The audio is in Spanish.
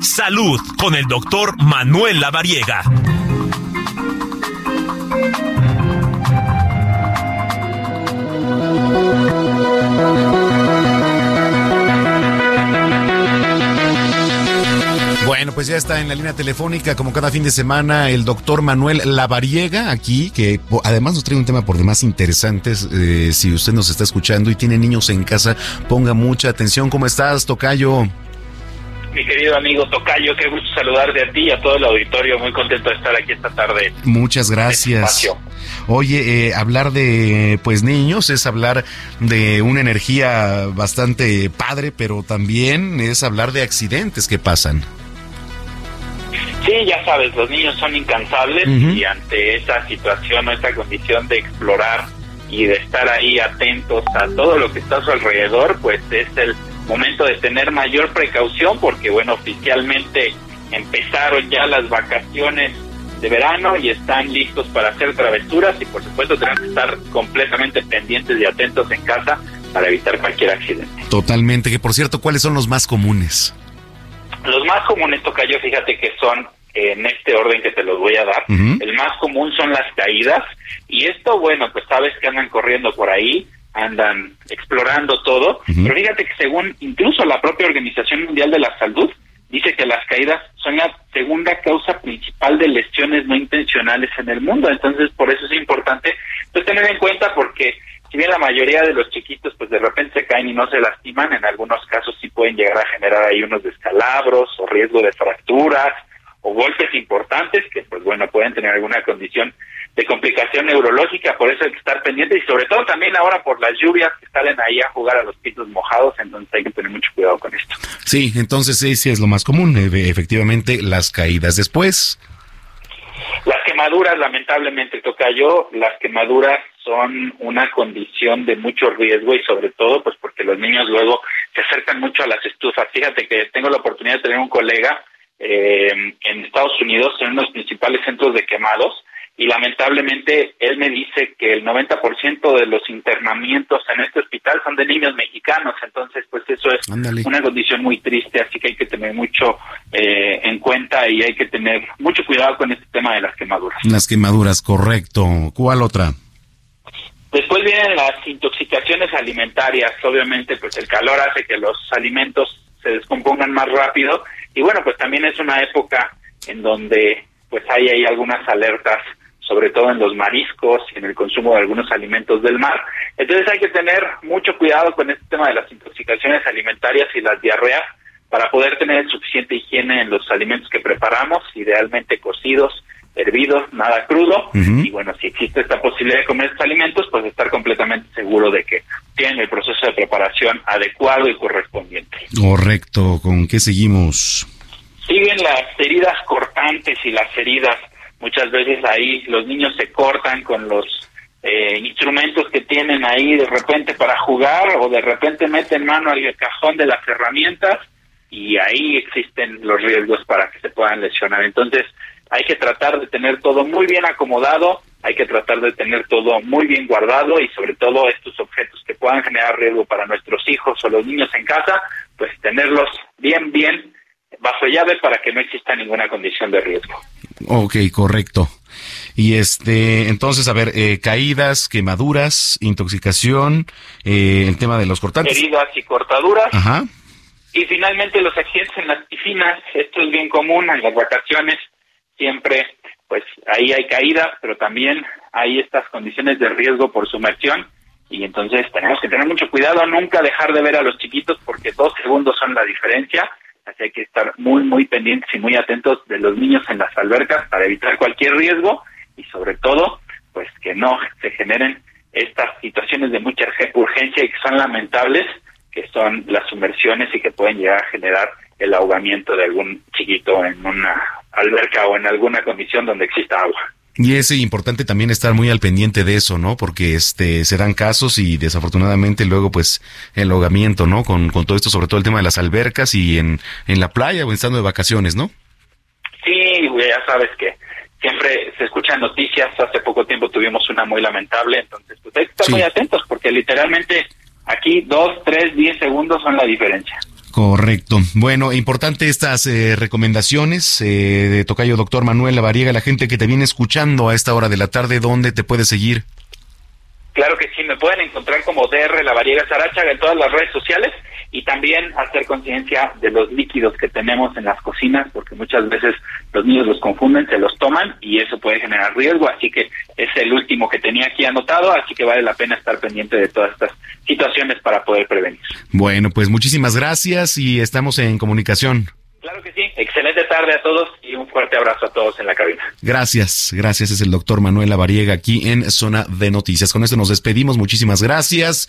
Salud con el doctor Manuel Lavariega. Bueno, pues ya está en la línea telefónica, como cada fin de semana, el doctor Manuel Lavariega, aquí, que además nos trae un tema por demás interesantes. Eh, si usted nos está escuchando y tiene niños en casa, ponga mucha atención. ¿Cómo estás, Tocayo? Mi querido amigo Tocayo, qué gusto saludarte a ti y a todo el auditorio. Muy contento de estar aquí esta tarde. Muchas este gracias. Oye, eh, hablar de pues niños es hablar de una energía bastante padre, pero también es hablar de accidentes que pasan. Sí, ya sabes, los niños son incansables y ante esa situación o esta condición de explorar y de estar ahí atentos a todo lo que está a su alrededor, pues es el momento de tener mayor precaución porque, bueno, oficialmente empezaron ya las vacaciones de verano y están listos para hacer travesuras y por supuesto tenemos que estar completamente pendientes y atentos en casa para evitar cualquier accidente. Totalmente, que por cierto, ¿cuáles son los más comunes? Los más comunes, Tocayo, fíjate que son en este orden que te los voy a dar. El más común son las caídas y esto, bueno, pues sabes que andan corriendo por ahí, andan explorando todo, pero fíjate que según incluso la propia Organización Mundial de la Salud, dice que las caídas son la segunda causa principal de lesiones no intencionales en el mundo, entonces por eso es importante pues tener en cuenta porque si bien la mayoría de los chiquitos pues de repente se caen y no se lastiman, en algunos casos sí pueden llegar a generar ahí unos descalabros o riesgo de fracturas o golpes importantes que pues bueno pueden tener alguna condición de complicación neurológica, por eso hay que estar pendiente y sobre todo también ahora por las lluvias que salen ahí a jugar a los pisos mojados, entonces hay que tener mucho cuidado con esto. Sí, entonces sí, sí es lo más común, e, efectivamente las caídas después. Las quemaduras, lamentablemente, toca yo, las quemaduras son una condición de mucho riesgo y sobre todo pues porque los niños luego se acercan mucho a las estufas. Fíjate que tengo la oportunidad de tener un colega eh, en Estados Unidos, en uno de los principales centros de quemados, y lamentablemente él me dice que el 90% de los internamientos en este hospital son de niños mexicanos, entonces pues eso es una condición muy triste, así que hay que tener mucho eh, en cuenta y hay que tener mucho cuidado con este tema de las quemaduras. Las quemaduras, correcto. ¿Cuál otra? Después vienen las intoxicaciones alimentarias, obviamente pues el calor hace que los alimentos se descompongan más rápido y bueno pues también es una época en donde pues hay ahí algunas alertas sobre todo en los mariscos y en el consumo de algunos alimentos del mar. Entonces hay que tener mucho cuidado con este tema de las intoxicaciones alimentarias y las diarreas para poder tener suficiente higiene en los alimentos que preparamos, idealmente cocidos, hervidos, nada crudo. Y bueno, si existe esta posibilidad de comer estos alimentos, pues estar completamente seguro de que tienen el proceso de preparación adecuado y correspondiente. Correcto. ¿Con qué seguimos? Siguen las heridas cortantes y las heridas Muchas veces ahí los niños se cortan con los eh, instrumentos que tienen ahí de repente para jugar o de repente meten mano al cajón de las herramientas y ahí existen los riesgos para que se puedan lesionar. Entonces hay que tratar de tener todo muy bien acomodado, hay que tratar de tener todo muy bien guardado y sobre todo estos objetos que puedan generar riesgo para nuestros hijos o los niños en casa, pues tenerlos bien, bien bajo llave para que no exista ninguna condición de riesgo. Ok, correcto. Y este, entonces, a ver, eh, caídas, quemaduras, intoxicación, eh, el tema de los cortantes. Heridas y cortaduras. Ajá. Y finalmente los accidentes en las piscinas. Esto es bien común en las vacaciones. Siempre, pues ahí hay caídas, pero también hay estas condiciones de riesgo por sumersión. Y entonces tenemos que tener mucho cuidado, nunca dejar de ver a los chiquitos porque dos segundos son la diferencia Así hay que estar muy, muy pendientes y muy atentos de los niños en las albercas para evitar cualquier riesgo y sobre todo, pues que no se generen estas situaciones de mucha urgencia y que son lamentables, que son las sumersiones y que pueden llegar a generar el ahogamiento de algún chiquito en una alberca o en alguna condición donde exista agua. Y es importante también estar muy al pendiente de eso, ¿no? Porque este serán casos y desafortunadamente luego pues el ahogamiento, ¿no? Con, con todo esto, sobre todo el tema de las albercas y en, en la playa o estando de vacaciones, ¿no? Sí, ya sabes que siempre se escuchan noticias. Hace poco tiempo tuvimos una muy lamentable, entonces pues hay que estar muy atentos porque literalmente aquí dos, tres, diez segundos son la diferencia. Correcto. Bueno, importante estas eh, recomendaciones eh, de Tocayo Doctor Manuel Lavariega, la gente que te viene escuchando a esta hora de la tarde, ¿dónde te puede seguir? Claro que sí, me pueden encontrar como DR Lavariega Sarachaga en todas las redes sociales y también hacer conciencia de los líquidos que tenemos en las cocinas, porque muchas veces los niños los confunden, se los toman y eso puede generar riesgo, así que es el último que tenía aquí anotado, así que vale la pena estar pendiente de todas estas situaciones para poder prevenir. Bueno, pues muchísimas gracias y estamos en comunicación. Claro que sí. Excelente tarde a todos y un fuerte abrazo a todos en la cabina. Gracias, gracias. Es el doctor Manuel Lavariega aquí en Zona de Noticias. Con esto nos despedimos. Muchísimas gracias.